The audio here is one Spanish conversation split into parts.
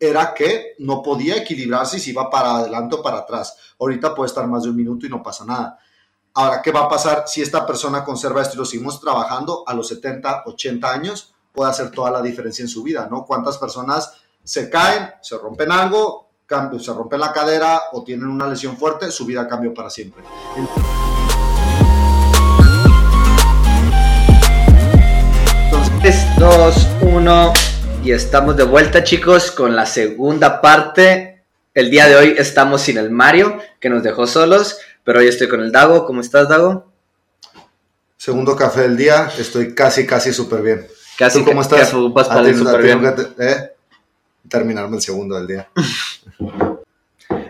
era que no podía equilibrarse si iba para adelante o para atrás. Ahorita puede estar más de un minuto y no pasa nada. Ahora, ¿qué va a pasar si esta persona conserva esto y lo seguimos trabajando a los 70, 80 años? Puede hacer toda la diferencia en su vida, ¿no? ¿Cuántas personas se caen, se rompen algo, se rompen la cadera o tienen una lesión fuerte? Su vida cambió para siempre. 3, 2, 1 y estamos de vuelta chicos con la segunda parte. El día de hoy estamos sin el Mario que nos dejó solos, pero hoy estoy con el Dago. ¿Cómo estás Dago? Segundo café del día, estoy casi casi súper bien. Casi, ¿Cómo estás? para bien. ¿eh? Terminarme el segundo del día.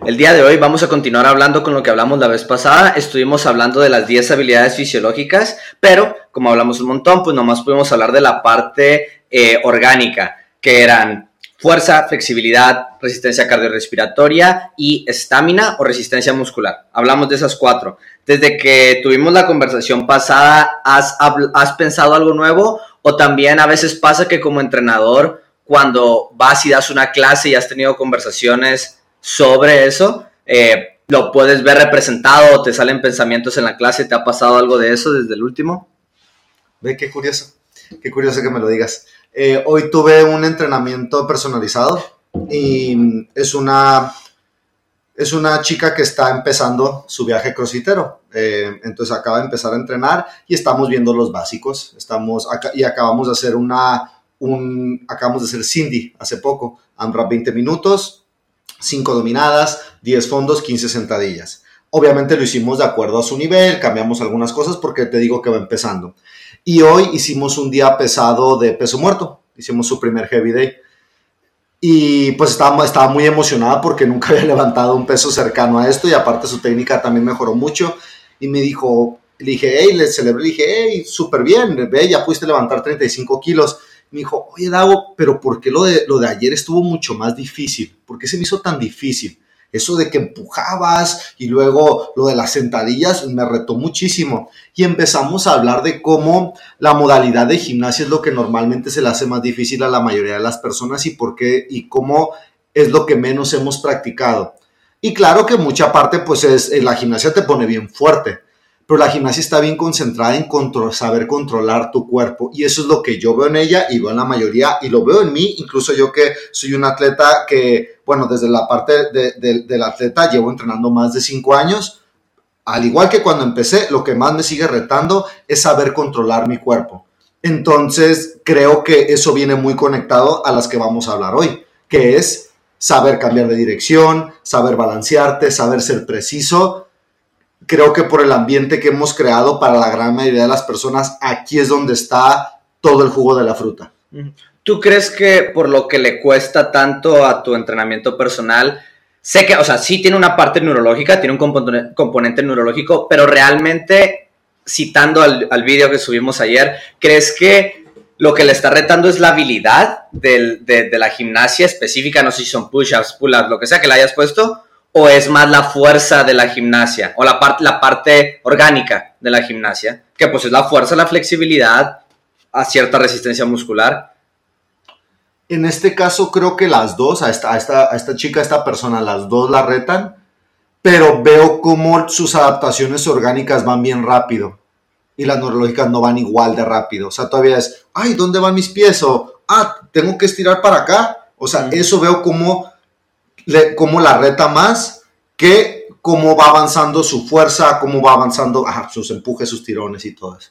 El día de hoy vamos a continuar hablando con lo que hablamos la vez pasada. Estuvimos hablando de las 10 habilidades fisiológicas, pero como hablamos un montón, pues nomás pudimos hablar de la parte eh, orgánica, que eran fuerza, flexibilidad, resistencia cardiorrespiratoria y estamina o resistencia muscular. Hablamos de esas cuatro. Desde que tuvimos la conversación pasada, ¿has, ¿has pensado algo nuevo? O también a veces pasa que como entrenador, cuando vas y das una clase y has tenido conversaciones sobre eso, eh, lo puedes ver representado o te salen pensamientos en la clase. ¿Te ha pasado algo de eso desde el último? Ve, qué curioso. Qué curioso que me lo digas. Eh, hoy tuve un entrenamiento personalizado y es una, es una chica que está empezando su viaje crossfitero. Eh, entonces acaba de empezar a entrenar y estamos viendo los básicos. Estamos y acabamos de hacer una, un, acabamos de hacer Cindy hace poco. AMRAP 20 minutos, 5 dominadas, 10 fondos, 15 sentadillas. Obviamente lo hicimos de acuerdo a su nivel, cambiamos algunas cosas porque te digo que va empezando. Y hoy hicimos un día pesado de peso muerto, hicimos su primer heavy day. Y pues estaba, estaba muy emocionada porque nunca había levantado un peso cercano a esto y aparte su técnica también mejoró mucho. Y me dijo, le dije, hey, le celebré, le dije, hey, súper bien, ve, ya pudiste levantar 35 kilos me dijo, oye Dago, pero ¿por qué lo de, lo de ayer estuvo mucho más difícil? ¿Por qué se me hizo tan difícil? Eso de que empujabas y luego lo de las sentadillas me retó muchísimo. Y empezamos a hablar de cómo la modalidad de gimnasia es lo que normalmente se le hace más difícil a la mayoría de las personas y por qué y cómo es lo que menos hemos practicado. Y claro que mucha parte pues es, la gimnasia te pone bien fuerte pero la gimnasia está bien concentrada en saber controlar tu cuerpo y eso es lo que yo veo en ella y veo en la mayoría y lo veo en mí, incluso yo que soy un atleta que, bueno, desde la parte del atleta llevo entrenando más de cinco años, al igual que cuando empecé, lo que más me sigue retando es saber controlar mi cuerpo. Entonces, creo que eso viene muy conectado a las que vamos a hablar hoy, que es saber cambiar de dirección, saber balancearte, saber ser preciso creo que por el ambiente que hemos creado para la gran mayoría de las personas, aquí es donde está todo el jugo de la fruta. ¿Tú crees que por lo que le cuesta tanto a tu entrenamiento personal, sé que, o sea, sí tiene una parte neurológica, tiene un componente, neurológico, pero realmente, citando al, al vídeo que subimos ayer, ¿crees que lo que le está retando es la habilidad de, de la gimnasia específica? No sé si son push-ups, pull-ups, lo que sea que le hayas puesto, o es más la fuerza de la gimnasia o la, parte la parte orgánica de la gimnasia, que pues es la fuerza, la flexibilidad a cierta resistencia muscular. En este caso creo que las dos, a esta, a esta, a esta chica, a esta persona, las dos la retan, pero veo cómo sus adaptaciones orgánicas van bien rápido y las neurológicas no van igual de rápido. O sea, todavía es, ay, ¿dónde van mis pies? O, ah, tengo que estirar para acá. O sea, eso veo como cómo la reta más que cómo va avanzando su fuerza, cómo va avanzando sus empujes, sus tirones y todo eso.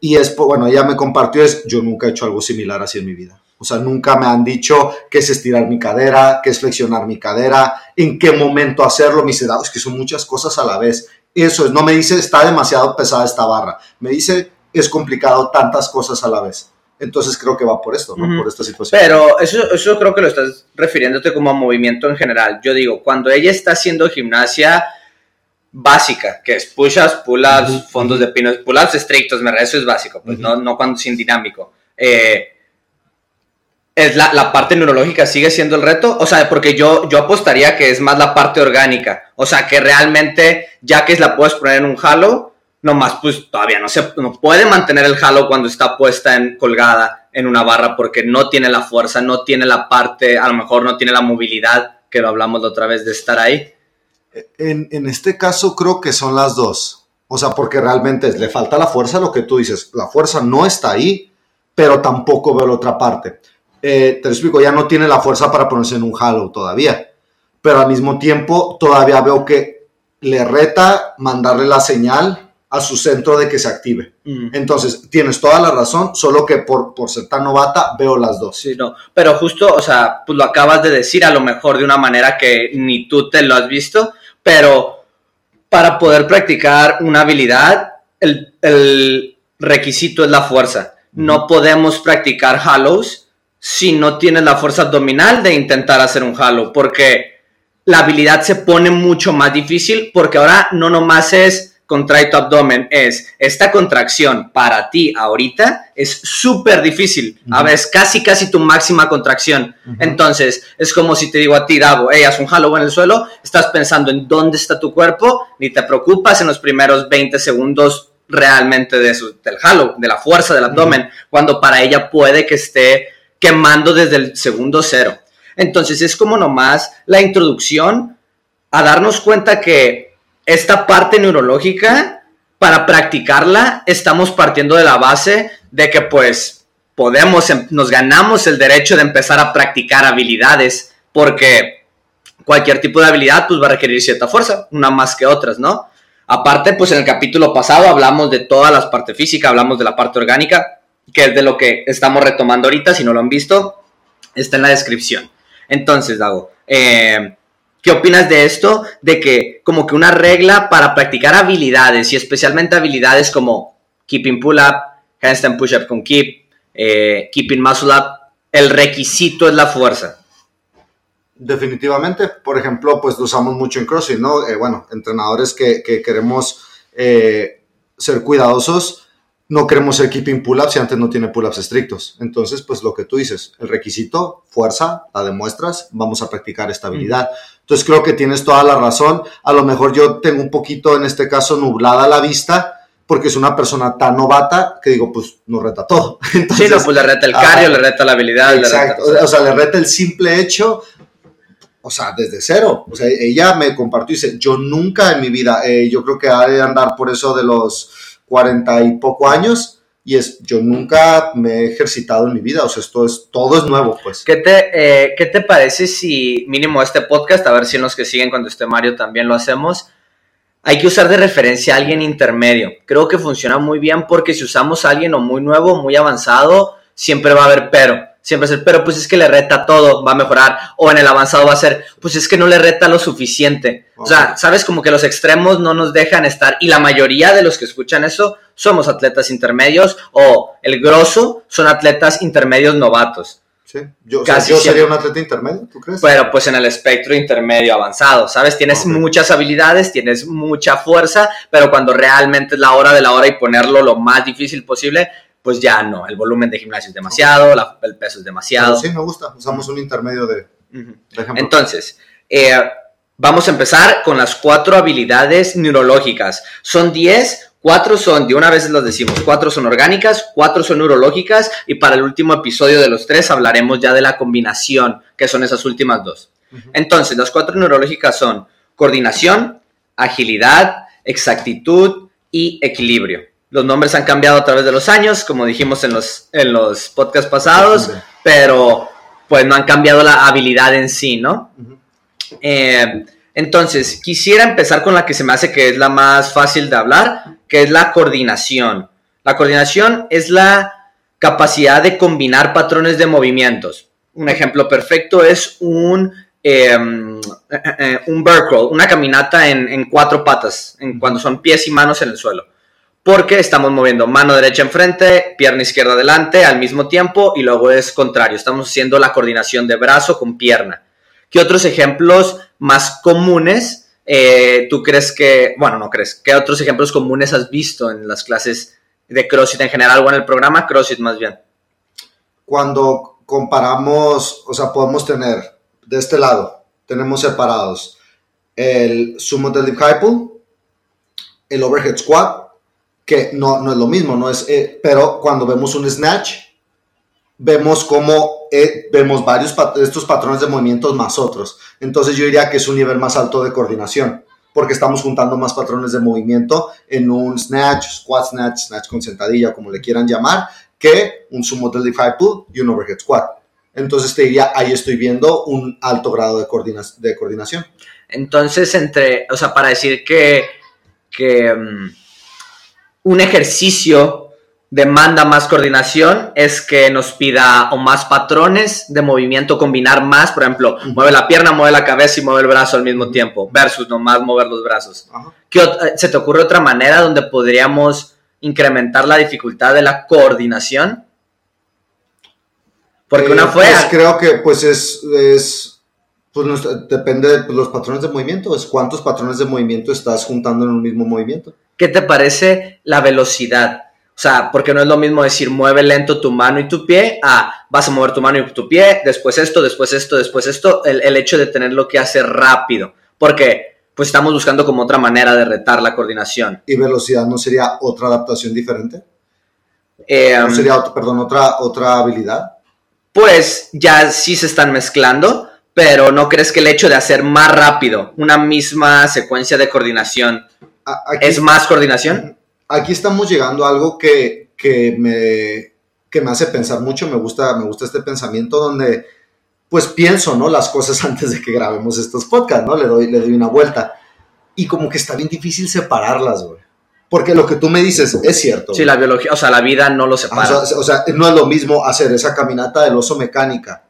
Y es, bueno, ella me compartió, es, yo nunca he hecho algo similar así en mi vida. O sea, nunca me han dicho qué es estirar mi cadera, qué es flexionar mi cadera, en qué momento hacerlo. Me dice, es que son muchas cosas a la vez. Eso es, no me dice, está demasiado pesada esta barra. Me dice, es complicado tantas cosas a la vez. Entonces creo que va por esto, ¿no? Por esta situación. Pero eso, eso creo que lo estás refiriéndote como a movimiento en general. Yo digo, cuando ella está haciendo gimnasia básica, que es push-ups, pull-ups, fondos de pinos, pull-ups estrictos, me eso es básico, pues no, no cuando sin dinámico. Eh, es la, la, parte neurológica sigue siendo el reto, o sea, porque yo, yo apostaría que es más la parte orgánica, o sea, que realmente ya que la puedes poner en un halo, nomás pues todavía no se no puede mantener el halo cuando está puesta en colgada en una barra porque no tiene la fuerza, no tiene la parte, a lo mejor no tiene la movilidad, que lo hablamos la otra vez de estar ahí. En, en este caso creo que son las dos. O sea, porque realmente le falta la fuerza, lo que tú dices, la fuerza no está ahí, pero tampoco veo la otra parte. Eh, te lo explico, ya no tiene la fuerza para ponerse en un halo todavía, pero al mismo tiempo todavía veo que le reta mandarle la señal a su centro de que se active. Mm. Entonces, tienes toda la razón, solo que por, por ser tan novata veo las dos. Sí, no, pero justo, o sea, pues lo acabas de decir a lo mejor de una manera que ni tú te lo has visto, pero para poder practicar una habilidad, el, el requisito es la fuerza. No podemos practicar halos si no tienes la fuerza abdominal de intentar hacer un halo, porque la habilidad se pone mucho más difícil, porque ahora no nomás es contrae tu abdomen, es esta contracción para ti ahorita es súper difícil, a veces casi casi tu máxima contracción. Entonces, es como si te digo a ti, Davo, hey, haz un halo en el suelo, estás pensando en dónde está tu cuerpo, ni te preocupas en los primeros 20 segundos realmente de eso, del halo, de la fuerza del abdomen, cuando para ella puede que esté quemando desde el segundo cero. Entonces es como nomás la introducción a darnos cuenta que esta parte neurológica, para practicarla, estamos partiendo de la base de que pues podemos, em, nos ganamos el derecho de empezar a practicar habilidades, porque cualquier tipo de habilidad pues va a requerir cierta fuerza, una más que otras, ¿no? Aparte, pues en el capítulo pasado hablamos de todas las partes físicas, hablamos de la parte orgánica, que es de lo que estamos retomando ahorita, si no lo han visto, está en la descripción. Entonces, Dago, eh, ¿Qué opinas de esto? De que como que una regla para practicar habilidades y especialmente habilidades como keeping pull-up, handstand push-up con keep, eh, keeping muscle-up, el requisito es la fuerza. Definitivamente, por ejemplo, pues lo usamos mucho en CrossFit, ¿no? Eh, bueno, entrenadores que, que queremos eh, ser cuidadosos, no queremos ser keeping pull-ups si antes no tiene pull-ups estrictos. Entonces, pues lo que tú dices, el requisito, fuerza, la demuestras, vamos a practicar estabilidad. Entonces creo que tienes toda la razón. A lo mejor yo tengo un poquito, en este caso, nublada la vista, porque es una persona tan novata que digo, pues no reta todo. Entonces, sí, no, pues le reta el cardio, le reta la habilidad. Exacto, o sea, le reta el simple hecho, o sea, desde cero. O sea, ella me compartió y dice, yo nunca en mi vida, eh, yo creo que ha de andar por eso de los cuarenta y poco años, y es, yo nunca me he ejercitado en mi vida, o sea, esto es, todo es nuevo, pues. ¿Qué te, eh, ¿qué te parece si mínimo este podcast, a ver si en los que siguen cuando esté Mario también lo hacemos, hay que usar de referencia a alguien intermedio. Creo que funciona muy bien porque si usamos a alguien o muy nuevo, muy avanzado, siempre va a haber pero siempre es el, pero pues es que le reta todo, va a mejorar. O en el avanzado va a ser, pues es que no le reta lo suficiente. O sea, sabes, como que los extremos no nos dejan estar. Y la mayoría de los que escuchan eso somos atletas intermedios o el grosso son atletas intermedios novatos. Sí, yo, sería un atleta intermedio, ¿tú crees? Pero pues en el espectro intermedio avanzado, ¿sabes? Tienes muchas habilidades, tienes mucha fuerza, pero cuando realmente es la hora de la hora y ponerlo lo más difícil posible, pues ya no, el volumen de gimnasio es demasiado, el peso es demasiado. sí, me gusta, usamos un intermedio de, Entonces, eh, vamos a empezar con las cuatro habilidades neurológicas. Son 10, cuatro son, de una vez los decimos, cuatro son orgánicas, cuatro son neurológicas y para el último episodio de los tres hablaremos ya de la combinación, que son esas últimas dos. Entonces, las cuatro neurológicas son coordinación, agilidad, exactitud y equilibrio. Los nombres han cambiado a través de los años, como dijimos en los, en los podcasts pasados, pero pues no han cambiado la habilidad en sí, ¿no? Eh, entonces, quisiera empezar con la que se me hace que es la más fácil de hablar, que es la coordinación. La coordinación es la capacidad de combinar patrones de movimientos. Un ejemplo perfecto es un, em, eh, eh, un crawl, una caminata en, en cuatro patas, en, cuando son pies y manos en el suelo porque estamos moviendo mano derecha enfrente, pierna izquierda adelante al mismo tiempo y luego es contrario, estamos haciendo la coordinación de brazo con pierna. ¿Qué otros ejemplos más comunes eh, tú crees que, bueno, no crees, qué otros ejemplos comunes has visto en las clases de CrossFit en general o en el programa CrossFit más bien? Cuando comparamos, o sea, podemos tener de este lado, tenemos separados el sumo deadlift high pull, el overhead squat, que no, no es lo mismo, no es, eh, pero cuando vemos un snatch, vemos cómo eh, vemos varios estos patrones de movimientos más otros. Entonces yo diría que es un nivel más alto de coordinación, porque estamos juntando más patrones de movimiento en un snatch, squat snatch, snatch con sentadilla, como le quieran llamar, que un sumo deadlift pull y un overhead squat. Entonces te diría, ahí estoy viendo un alto grado de, de coordinación. Entonces, entre, o sea, para decir que, que mm, un ejercicio demanda más coordinación es que nos pida o más patrones de movimiento, combinar más, por ejemplo, mueve la pierna, mueve la cabeza y mueve el brazo al mismo tiempo, versus nomás mover los brazos. ¿Qué, ¿Se te ocurre otra manera donde podríamos incrementar la dificultad de la coordinación? Porque una eh, fue... Pues creo que pues es, es pues depende de pues, los patrones de movimiento, es cuántos patrones de movimiento estás juntando en un mismo movimiento. ¿Qué te parece la velocidad? O sea, porque no es lo mismo decir mueve lento tu mano y tu pie a vas a mover tu mano y tu pie, después esto, después esto, después esto, el, hecho de tenerlo que hacer rápido. Porque pues estamos buscando como otra manera de retar la coordinación. ¿Y velocidad no sería otra adaptación diferente? Eh, ¿No sería, perdón, otra, otra habilidad? Pues ya sí se están mezclando, pero ¿no crees que el hecho de hacer más rápido una misma secuencia de coordinación es más coordinación? aquí estamos llegando a algo que, me, me hace pensar mucho, me gusta, me gusta este pensamiento donde pues pienso, ¿no? Las cosas antes de que grabemos estos podcasts, ¿no? Le doy, le doy una vuelta. Y como que está bien difícil separarlas, güey. Porque lo que tú me dices es cierto. Sí, la biología, o sea, la vida no lo separa. O sea, o sea, no es lo mismo hacer esa caminata del oso mecánica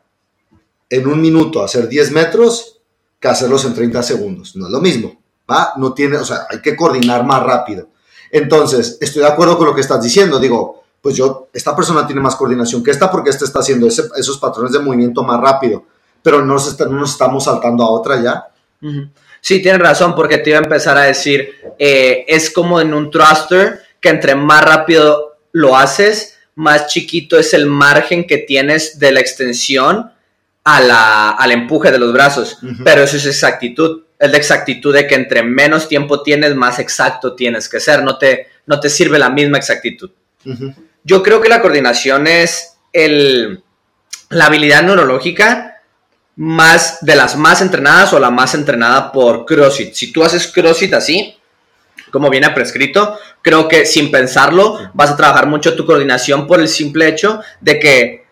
en un minuto, hacer 10 metros, que hacerlos en 30 segundos. No es lo mismo, ¿va? No tiene, o sea, hay que coordinar más rápido. Entonces, estoy de acuerdo con lo que estás diciendo. Digo, pues yo, esta persona tiene más coordinación que esta porque esta está haciendo esos patrones de movimiento más rápido, pero no nos, no nos estamos saltando a otra ya. Sí, tienes razón, porque te iba a empezar a decir, eh, es como en un thruster, que entre más rápido lo haces, más chiquito es el margen que tienes de la extensión a la, al empuje de los brazos, pero eso es exactitud es la exactitud de que entre menos tiempo tienes, más exacto tienes que ser. No te, no te sirve la misma exactitud. Yo creo que la coordinación es el, la habilidad neurológica más de las más entrenadas o la más entrenada por CrossFit. Si tú haces CrossFit así, como viene prescrito, creo que sin pensarlo vas a trabajar mucho tu coordinación por el simple hecho de que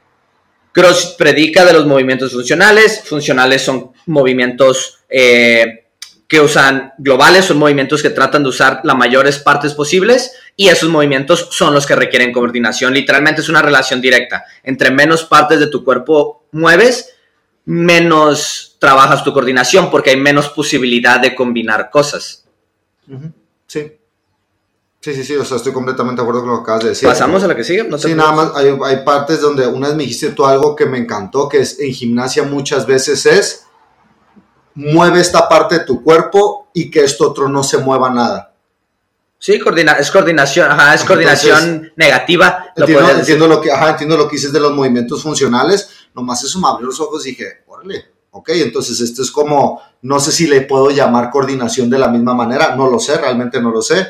CrossFit predica de los movimientos funcionales. Funcionales son movimientos eh, que usan globales, son movimientos que tratan de usar las mayores partes posibles y esos movimientos son los que requieren coordinación. Literalmente es una relación directa. Entre menos partes de tu cuerpo mueves, menos trabajas tu coordinación porque hay menos posibilidad de combinar cosas. Sí. Sí, sí, sí, o sea, estoy completamente de acuerdo con lo que acabas de decir. ¿Pasamos a la que sigue? No sí, nada más, hay, hay partes donde una vez me dijiste tú algo que me encantó, que es en gimnasia muchas veces es mueve esta parte de tu cuerpo y que esto otro no se mueva nada. Sí, es coordinación, ajá, es coordinación negativa. entiendo, lo que, ajá, entiendo lo que dices de los movimientos funcionales, nomás eso me abrió los ojos y dije, órale, ok, entonces esto es como, no sé si le puedo llamar coordinación de la misma manera, no lo sé, realmente no lo sé,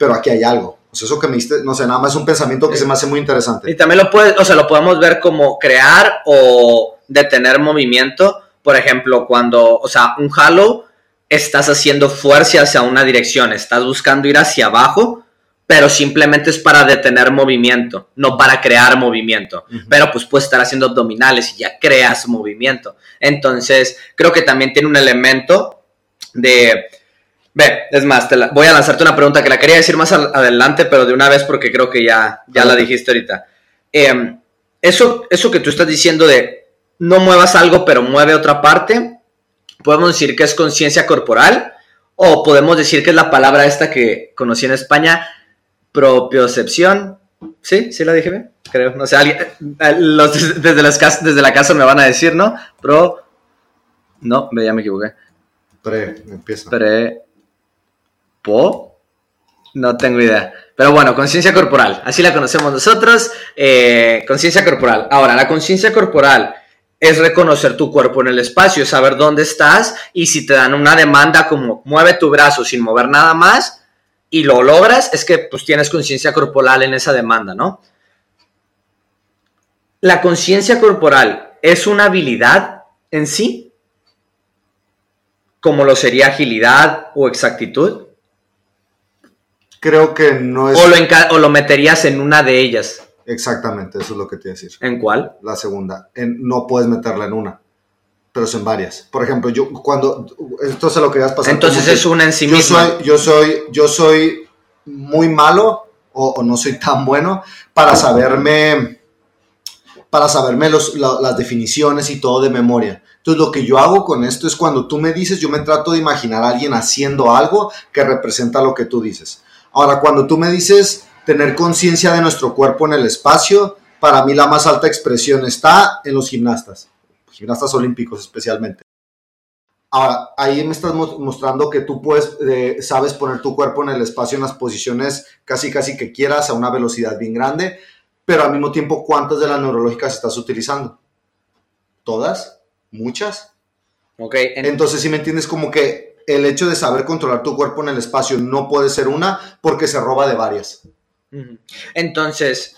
pero aquí hay algo. O sea, eso que me diste, no sé, nada más es un pensamiento que se me hace muy interesante. Y también lo puedes, o sea, lo podemos ver como crear o detener movimiento por ejemplo, cuando, o sea, un halo, estás haciendo fuerza hacia una dirección, estás buscando ir hacia abajo, pero simplemente es para detener movimiento, no para crear movimiento. Pero pues puedes estar haciendo abdominales y ya creas movimiento. Entonces, creo que también tiene un elemento de... Ve, es más, te voy a lanzarte una pregunta que la quería decir más adelante, pero de una vez porque creo que ya, ya la dijiste ahorita. Em, eso, eso que tú estás diciendo de no muevas algo pero mueve otra parte, podemos decir que es conciencia corporal o podemos decir que es la palabra esta que conocí en España, propiocepción. ¿Sí? ¿Sí la dije bien? Creo. No sé, alguien, eh, los desde, las, desde la casa me van a decir, ¿no? Pro... No, ya me equivoqué. Pre, empieza. Pre... No tengo idea. Pero bueno, conciencia corporal. Así la conocemos nosotros. Eh, conciencia corporal. Ahora, la conciencia corporal es reconocer tu cuerpo en el espacio, saber dónde estás y si te dan una demanda como mueve tu brazo sin mover nada más y lo logras, es que pues tienes conciencia corporal en esa demanda, ¿no? ¿La conciencia corporal es una habilidad en sí? Como lo sería agilidad o exactitud. Creo que no es... O lo, o lo meterías en una de ellas. Exactamente, eso es lo que te iba a decir. ¿En cuál? La segunda. En- no puedes meterla en una, pero son varias. Por ejemplo, yo cuando... Esto se lo querías pasar. Entonces que es una en sí yo misma. soy, yo soy, yo soy muy malo o, o no soy tan bueno para saberme, para saberme los- la- las definiciones y todo de memoria. Entonces lo que yo hago con esto es cuando tú me dices, yo me trato de imaginar a alguien haciendo algo que representa lo que tú dices. Ahora, cuando tú me dices tener conciencia de nuestro cuerpo en el espacio, para mí la más alta expresión está en los gimnastas, gimnastas olímpicos especialmente. Ahora, ahí me estás mo- mostrando que tú puedes, eh, sabes poner tu cuerpo en el espacio en las posiciones casi casi que quieras a una velocidad bien grande, pero al mismo tiempo, ¿cuántas de las neurológicas estás utilizando? ¿Todas? ¿Muchas? Ok, en- Entonces, si me entiendes, como que el hecho de saber controlar tu cuerpo en el espacio no puede ser una porque se roba de varias. Entonces,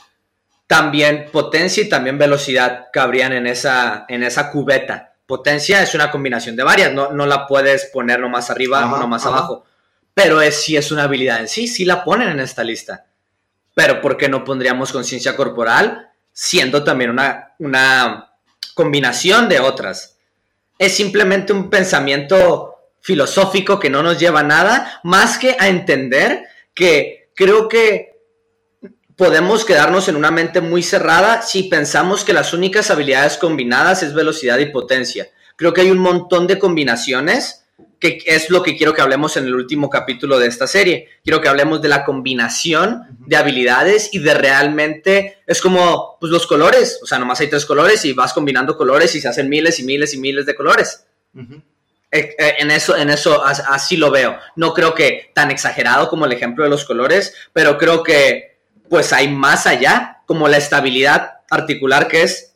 también potencia y también velocidad cabrían en esa, en esa cubeta. Potencia es una combinación de varias, no, no la puedes poner nomás arriba o nomás ajá. abajo. Pero es, sí es una habilidad en sí, sí la ponen en esta lista. Pero ¿por qué no pondríamos conciencia corporal siendo también una, una combinación de otras? Es simplemente un pensamiento filosófico que no nos lleva a nada, más que a entender que creo que podemos quedarnos en una mente muy cerrada si pensamos que las únicas habilidades combinadas es velocidad y potencia. Creo que hay un montón de combinaciones que es lo que quiero que hablemos en el último capítulo de esta serie. Quiero que hablemos de la combinación de habilidades y de realmente es como pues los colores, o sea, nomás hay tres colores y vas combinando colores y se hacen miles y miles y miles de colores. Eh, En eso, en eso as- así lo veo. No creo que tan exagerado como el ejemplo de los colores, pero creo que pues hay más allá, como la estabilidad articular que es.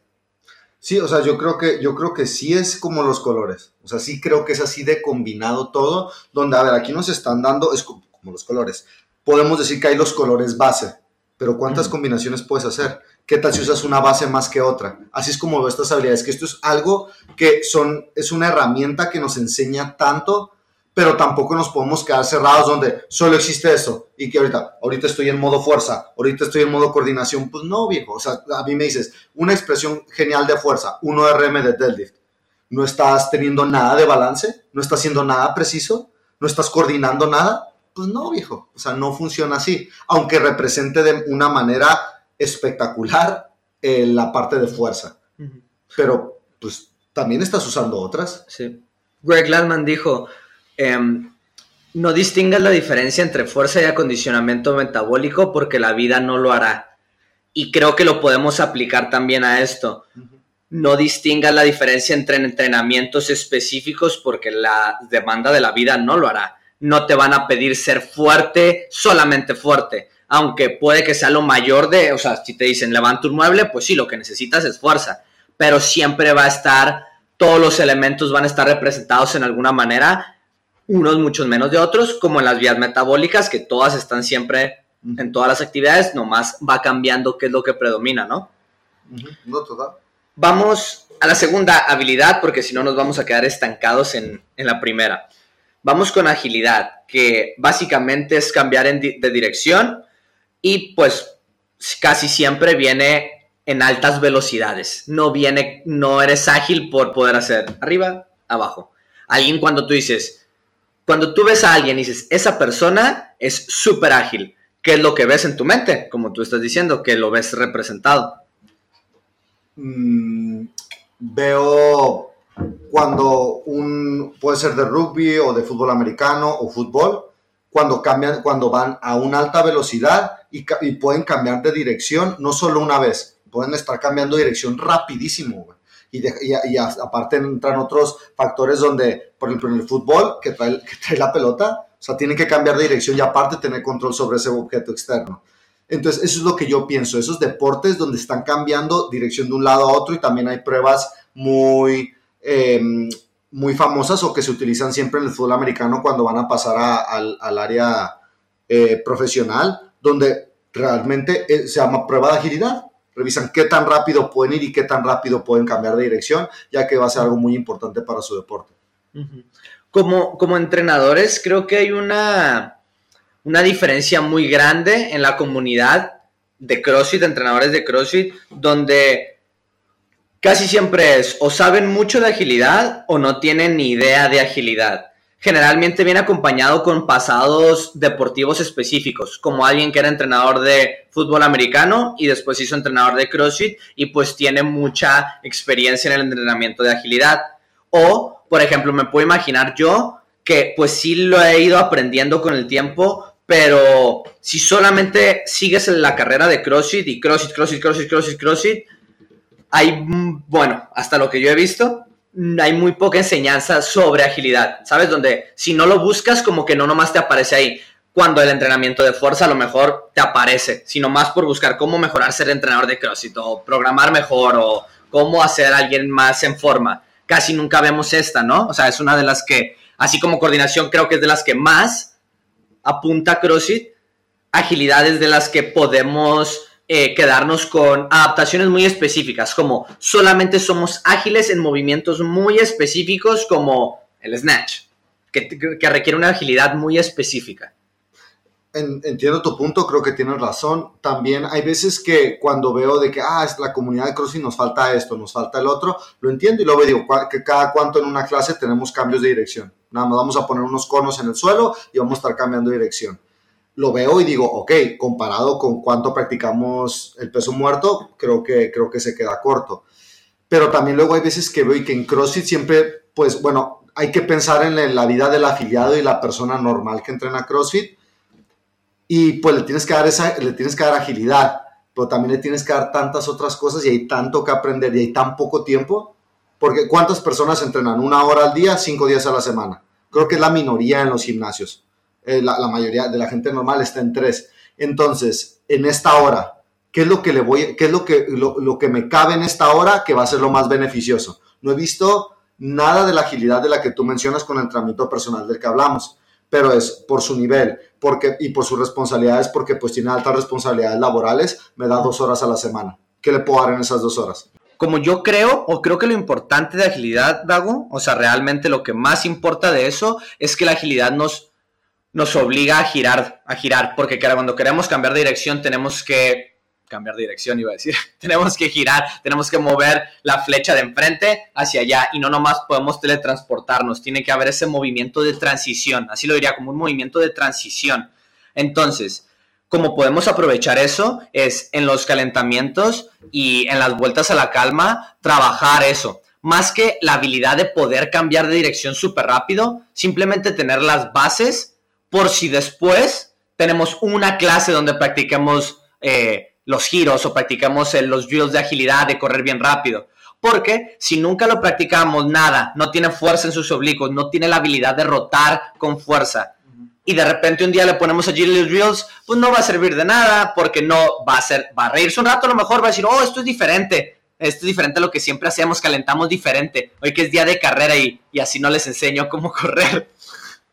Sí, o sea, yo creo que yo creo que sí es como los colores. O sea, sí creo que es así de combinado todo, donde a ver, aquí nos están dando es co- como los colores. Podemos decir que hay los colores base, pero ¿cuántas combinaciones puedes hacer? ¿Qué tal si usas una base más que otra? Así es como veo estas habilidades, que esto es algo que son es una herramienta que nos enseña tanto, pero tampoco nos podemos quedar cerrados donde solo existe eso y que ahorita, ahorita estoy en modo fuerza, ahorita estoy en modo coordinación, pues no, viejo, o sea, a mí me dices, una expresión genial de fuerza, 1 RM de deadlift, no estás teniendo nada de balance, no estás haciendo nada preciso, no estás coordinando nada, pues no, viejo, o sea, no funciona así, aunque represente de una manera espectacular eh, la parte de fuerza, pero pues también estás usando otras. Sí. Greg Landman dijo, em, no distingas la diferencia entre fuerza y acondicionamiento metabólico porque la vida no lo hará. Y creo que lo podemos aplicar también a esto. No distingas la diferencia entre entrenamientos específicos porque la demanda de la vida no lo hará. No te van a pedir ser fuerte, solamente fuerte. Aunque puede que sea lo mayor de, o sea, si te dicen levanta un mueble, pues sí, lo que necesitas es fuerza. Pero siempre va a estar, todos los elementos van a estar representados en alguna manera, unos muchos menos de otros, como en las vías metabólicas, que todas están siempre en todas las actividades, nomás va cambiando qué es lo que predomina, ¿no? No, total. Vamos a la segunda habilidad, porque si no nos vamos a quedar estancados en, en la primera. Vamos con agilidad, que básicamente es cambiar en di- de dirección y pues casi siempre viene en altas velocidades. No viene, no eres ágil por poder hacer arriba, abajo. Alguien cuando tú dices, cuando tú ves a alguien y dices, esa persona es súper ágil, ¿qué es lo que ves en tu mente? Como tú estás diciendo, que lo ves representado. Mm, veo cuando un puede ser de rugby o de fútbol americano o fútbol cuando cambian cuando van a una alta velocidad y, pueden cambiar de dirección no solo una vez pueden estar cambiando dirección rapidísimo y, aparte entran otros factores donde por ejemplo en el fútbol que trae, la pelota o sea tienen que cambiar de dirección y aparte tener control sobre ese objeto externo. Entonces, eso es lo que yo pienso, esos deportes donde están cambiando dirección de un lado a otro y también hay pruebas muy, eh, muy famosas o que se utilizan siempre en el fútbol americano cuando van a pasar al área eh, profesional, donde realmente eh, se llama prueba de agilidad. revisan qué tan rápido pueden ir y qué tan rápido pueden cambiar de dirección, ya que va a ser algo muy importante para su deporte. Como, como entrenadores, creo que hay una, una diferencia muy grande en la comunidad de CrossFit, entrenadores de CrossFit, donde casi siempre es o saben mucho de agilidad o no tienen ni idea de agilidad. Generalmente viene acompañado con pasados deportivos específicos, como alguien que era entrenador de fútbol americano y después hizo entrenador de CrossFit y pues tiene mucha experiencia en el entrenamiento de agilidad. O, por ejemplo, me puedo imaginar yo que pues sí lo he ido aprendiendo con el tiempo, pero si solamente sigues en la carrera de CrossFit y CrossFit, CrossFit, CrossFit, CrossFit, CrossFit, hay, mm, bueno, hasta lo que yo he visto, hay muy poca enseñanza sobre agilidad, ¿sabes? Donde si no lo buscas, como que no nomás te aparece ahí. Cuando el entrenamiento de fuerza a lo mejor te aparece, sino más por buscar cómo mejorar ser entrenador de CrossFit o programar mejor o cómo hacer a alguien más en forma. Casi nunca vemos esta, ¿no? O sea, es una de las que, así como coordinación, creo que es de las que más apunta CrossFit, agilidades de las que podemos eh, quedarnos con adaptaciones muy específicas, como solamente somos ágiles en movimientos muy específicos como el snatch, que, requiere una agilidad muy específica. Entiendo tu punto, creo que tienes razón. También hay veces que cuando veo de que, ah, es la comunidad de CrossFit nos falta esto, nos falta el otro, lo entiendo y luego digo que cada cuanto en una clase tenemos cambios de dirección. Nada más vamos a poner unos conos en el suelo y vamos a estar cambiando dirección. Lo veo y digo, ok, comparado con cuánto practicamos el peso muerto, creo que, creo que se queda corto. Pero también luego hay veces que veo y que en CrossFit siempre, pues bueno, hay que pensar en la vida del afiliado y la persona normal que entrena CrossFit y pues le tienes que dar esa, le tienes que dar agilidad, pero también le tienes que dar tantas otras cosas y hay tanto que aprender y hay tan poco tiempo, porque ¿cuántas personas entrenan? Una hora al día, cinco días a la semana. Creo que es la minoría en los gimnasios. Eh, la, mayoría de la gente normal está en tres. Entonces, en esta hora, ¿qué es lo que le voy, qué es lo que, lo, lo que me cabe en esta hora que va a ser lo más beneficioso? No he visto nada de la agilidad de la que tú mencionas con el entrenamiento personal del que hablamos pero es por su nivel porque, y por sus responsabilidades, porque pues tiene altas responsabilidades laborales, me da dos horas a la semana. ¿Qué le puedo dar en esas dos horas? Como yo creo, o creo que lo importante de agilidad, Dago, o sea, realmente lo que más importa de eso es que la agilidad nos, nos obliga a girar, a girar, porque cuando queremos cambiar de dirección tenemos que cambiar de dirección, iba a decir. tenemos que girar, tenemos que mover la flecha de enfrente hacia allá y no nomás podemos teletransportarnos, tiene que haber ese movimiento de transición, así lo diría como un movimiento de transición. Entonces, como podemos aprovechar eso es en los calentamientos y en las vueltas a la calma, trabajar eso. Más que la habilidad de poder cambiar de dirección súper rápido, simplemente tener las bases por si después tenemos una clase donde practiquemos eh, los giros o practicamos los drills de agilidad, de correr bien rápido. Porque si nunca lo practicamos, nada, no tiene fuerza en sus oblicuos, no tiene la habilidad de rotar con fuerza. Y de repente un día le ponemos allí los drills, pues no va a servir de nada, porque no va a ser, va a reírse un rato, a lo mejor va a decir, oh, esto es diferente, esto es diferente a lo que siempre hacemos, calentamos diferente. Hoy que es día de carrera y, y así no les enseño cómo correr.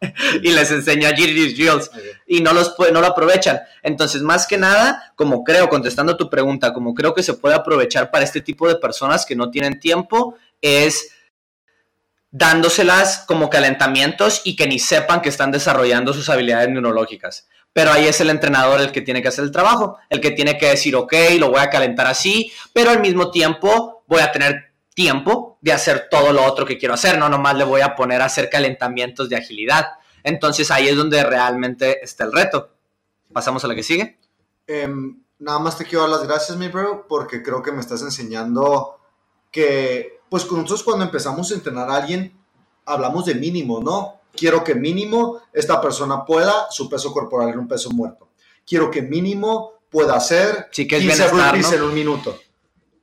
y les enseña Giri's Drills y no, los, no lo aprovechan. Entonces, más que nada, como creo, contestando tu pregunta, como creo que se puede aprovechar para este tipo de personas que no tienen tiempo, es dándoselas como calentamientos y que ni sepan que están desarrollando sus habilidades neurológicas. Pero ahí es el entrenador el que tiene que hacer el trabajo, el que tiene que decir, ok, lo voy a calentar así, pero al mismo tiempo voy a tener tiempo de hacer todo lo otro que quiero hacer, no nomás le voy a poner a hacer calentamientos de agilidad. Entonces ahí es donde realmente está el reto. Pasamos a la que sigue. Em, nada más te quiero dar las gracias, mi bro, porque creo que me estás enseñando que, pues con nosotros cuando empezamos a entrenar a alguien, hablamos de mínimo, ¿no? Quiero que mínimo esta persona pueda su peso corporal en un peso muerto. Quiero que mínimo pueda hacer sí, que 15 burpees en un minuto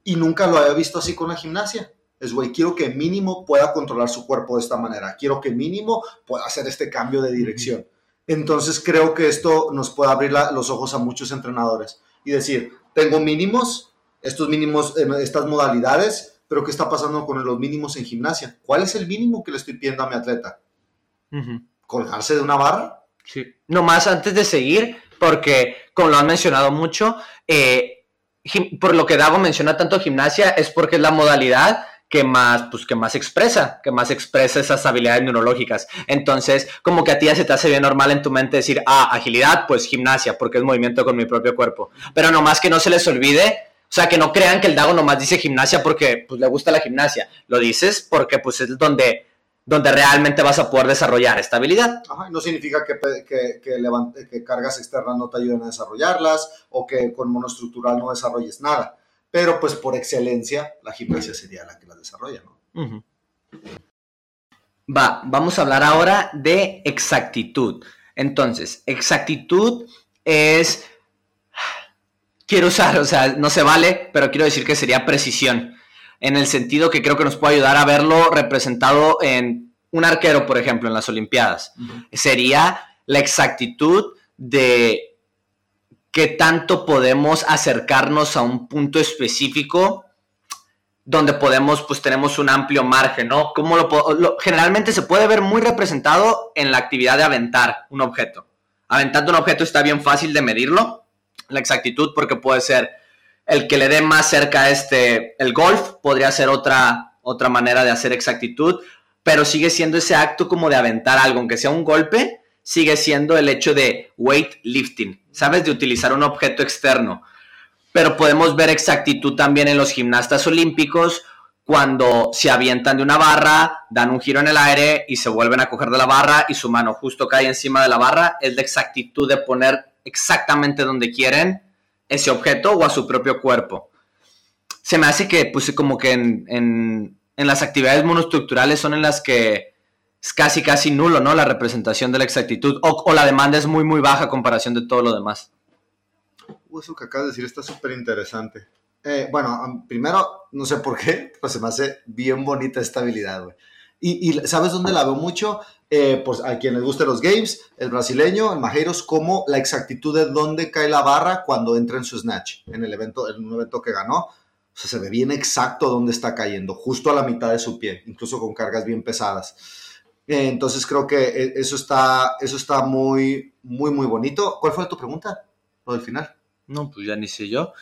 y nunca lo había visto así con la gimnasia. Es, güey, quiero que mínimo pueda controlar su cuerpo de esta manera. Quiero que mínimo pueda hacer este cambio de dirección. Entonces creo que esto nos puede abrir los ojos a muchos entrenadores y decir, tengo mínimos, estos mínimos, estas modalidades, pero ¿qué está pasando con los mínimos en gimnasia? ¿Cuál es el mínimo que le estoy pidiendo a mi atleta? ¿Colgarse de una barra? Sí. Nomás antes de seguir, porque como lo han mencionado mucho, eh, por lo que Dago menciona tanto gimnasia, es porque es la modalidad que más, pues, que más expresa, que más expresa esas habilidades neurológicas. Entonces, como que a ti ya se te hace bien normal en tu mente decir, ah, agilidad, pues gimnasia, porque es movimiento con mi propio cuerpo. Pero nomás que no se les olvide, o sea, que no crean que el Dago nomás dice gimnasia porque pues, le gusta la gimnasia. Lo dices porque pues es donde donde realmente vas a poder desarrollar esta habilidad. Ajá, no significa que, que, que, cargas externas no te ayuden a desarrollarlas o que con monoestructural no desarrolles nada. Pero pues por excelencia la gimnasia sería la que la desarrolla, ¿no? Va, vamos a hablar ahora de exactitud. Entonces, exactitud es... Quiero usar, o sea, no se vale, pero quiero decir que sería precisión en el sentido que creo que nos puede ayudar a verlo representado en un arquero, por ejemplo, en las Olimpiadas. Sería la exactitud de qué tanto podemos acercarnos a un punto específico donde podemos, pues tenemos un amplio margen, ¿no? Como lo, generalmente se puede ver muy representado en la actividad de aventar un objeto. Aventando un objeto está bien fácil de medirlo, la exactitud, porque puede ser el que le dé más cerca este, el golf, podría ser otra, otra manera de hacer exactitud, pero sigue siendo ese acto como de aventar algo, aunque sea un golpe, sigue siendo el hecho de weightlifting, ¿sabes? De utilizar un objeto externo. Pero podemos ver exactitud también en los gimnastas olímpicos cuando se avientan de una barra, dan un giro en el aire y se vuelven a coger de la barra y su mano justo cae encima de la barra. Es la exactitud de poner exactamente donde quieren ese objeto o a su propio cuerpo. Se me hace que, pues, como que en, las actividades monoestructurales son en las que es casi, casi nulo, ¿no? La representación de la exactitud. O, la demanda es muy, muy baja comparación de todo lo demás. Uh, eso que acabas de decir está súper interesante. Eh, bueno, primero, no sé por qué, pero se me hace bien bonita esta habilidad, güey. Y, ¿sabes dónde la veo mucho? Eh, pues a quien les guste los games, el brasileño, el Majeiros, como la exactitud de dónde cae la barra cuando entra en su snatch, en el evento, en un evento que ganó. O sea, se ve bien exacto dónde está cayendo, justo a la mitad de su pie, incluso con cargas bien pesadas. Eh, entonces creo que eh, eso está, eso está muy, muy, muy bonito. ¿Cuál fue tu pregunta? Lo del final. No, pues ya ni sé yo.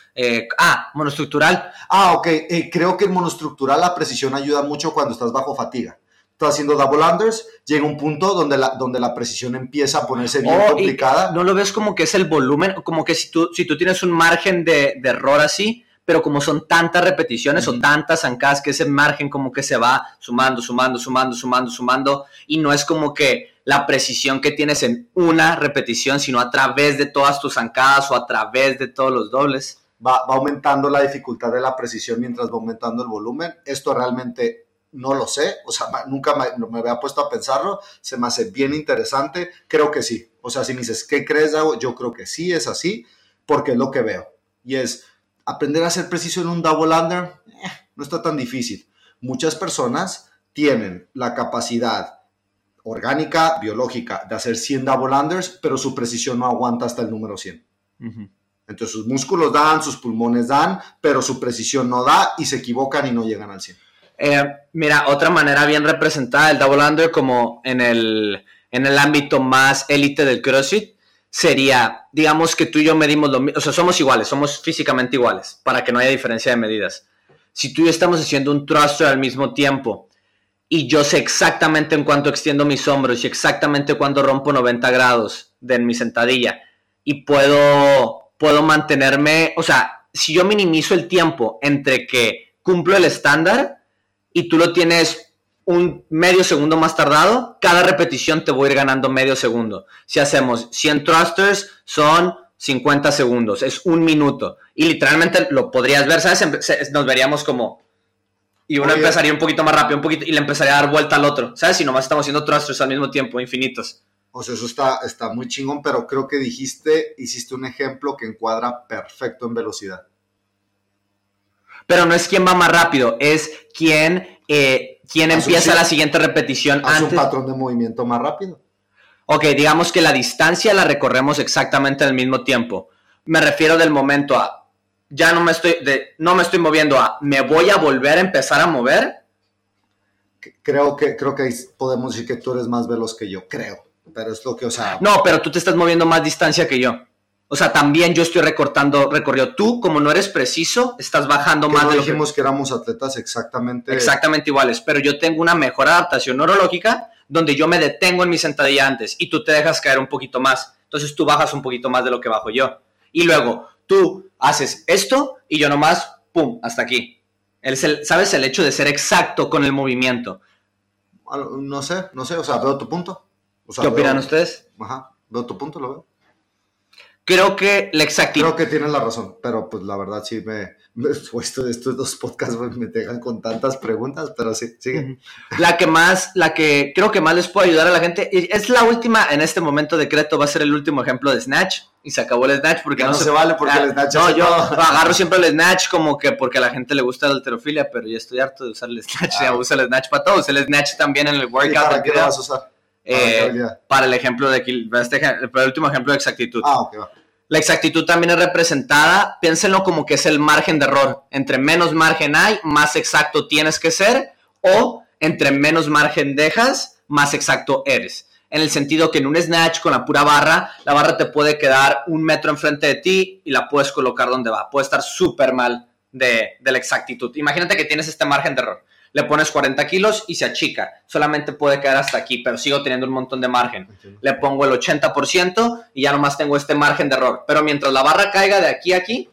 ah, monoestructural. Ah, ok. creo que el monoestructural la precisión ayuda mucho cuando estás bajo fatiga estás haciendo double unders, llega un punto donde la, donde la precisión empieza a ponerse bien oh, complicada. No lo ves como que es el volumen, como que si tú, si tú tienes un margen de, error así, pero como son tantas repeticiones o tantas zancadas que ese margen como que se va sumando, sumando, sumando, sumando, sumando, y no es como que la precisión que tienes en una repetición, sino a través de todas tus zancadas o a través de todos los dobles. Va, va aumentando la dificultad de la precisión mientras va aumentando el volumen. Esto realmente no lo sé, o sea, nunca me, había puesto a pensarlo, se me hace bien interesante, creo que sí, o sea, si me dices, ¿qué crees, Yo creo que sí es así, porque es lo que veo, y es, aprender a ser preciso en un double under, eh, no está tan difícil. Muchas personas tienen la capacidad orgánica, biológica, de hacer 100 double unders, pero su precisión no aguanta hasta el número 100. Entonces sus músculos dan, sus pulmones dan, pero su precisión no da y se equivocan y no llegan al 100. Eh, mira, otra manera bien representada del double under como en el, en el ámbito más élite del CrossFit sería, digamos que tú y yo medimos lo mismo, o sea, somos iguales, somos físicamente iguales, para que no haya diferencia de medidas. Si tú y yo estamos haciendo un thruster al mismo tiempo y yo sé exactamente en cuánto extiendo mis hombros y exactamente cuándo rompo 90 grados de mi sentadilla y puedo, puedo mantenerme, o sea, si yo minimizo el tiempo entre que cumplo el estándar y tú lo tienes un medio segundo más tardado, cada repetición te voy a ir ganando medio segundo. Si hacemos 100 thrusters, son 50 segundos, es un minuto. Y literalmente lo podrías ver, ¿sabes? Nos veríamos como... Y uno empezaría un poquito más rápido, un poquito, y le empezaría a dar vuelta al otro, ¿sabes? Si nomás estamos haciendo thrusters al mismo tiempo, infinitos. O sea, eso está, está muy chingón, pero creo que dijiste, hiciste un ejemplo que encuadra perfecto en velocidad. Pero no es quién va más rápido, es quién, eh, empieza la siguiente repetición Haz un patrón de movimiento más rápido. Ok, digamos que la distancia la recorremos exactamente al mismo tiempo. Me refiero del momento a, ya no me estoy, de, no me estoy moviendo a, me voy a volver a empezar a mover. Creo que, creo que podemos decir que tú eres más veloz que yo, creo. Pero es lo que, o sea... No, pero tú te estás moviendo más distancia que yo. O sea, también yo estoy recortando recorrido. Tú, como no eres preciso, estás bajando Que más no de lo que dijimos que... éramos atletas exactamente. exactamente iguales, pero yo tengo una mejor adaptación neurológica donde yo me detengo en mi sentadilla antes y tú te dejas caer un poquito más. Entonces tú bajas un poquito más de lo que bajo yo. Y luego tú haces esto y yo nomás, pum, hasta aquí. Es el, ¿Sabes? El hecho de ser exacto con el movimiento. Ah, No sé, no sé, o sea, veo tu punto. O sea, ¿Qué opinan veo- ustedes? Ajá, veo tu punto, lo veo. Creo que la exactitud... Creo que tienes la razón, pero pues la verdad sí me, me esto, estos dos podcasts me dejan con tantas preguntas, pero sí, sigue. La que más, la que creo que más les puede ayudar a la gente, y es la última, en este momento decreto va a ser el último ejemplo de Snatch, y se acabó el Snatch porque Ya no, no se vale porque Ah, el snatch No, yo agarro siempre el Snatch como que porque a la gente le gusta la alterofilia, pero yo estoy harto de usar el Snatch, Ah. ya uso el Snatch para todos, el Snatch también en el ¿Y workout. para qué lo vas a usar? ¿Para eh, para el ejemplo de este para el último ejemplo de exactitud. Ah, ok, va. La exactitud también es representada, piénsenlo como que es el margen de error. Entre menos margen hay, más exacto tienes que ser, o entre menos margen dejas, más exacto eres. En el sentido que en un snatch con la pura barra, la barra te puede quedar un metro enfrente de ti y la puedes colocar donde va. Puede estar súper mal de, de la exactitud. Imagínate que tienes este margen de error. Le pones 40 kilos y se achica. Solamente puede quedar hasta aquí, pero sigo teniendo un montón de margen le pongo el 80% y ya nomás tengo este margen de error. Pero mientras la barra caiga de aquí a aquí,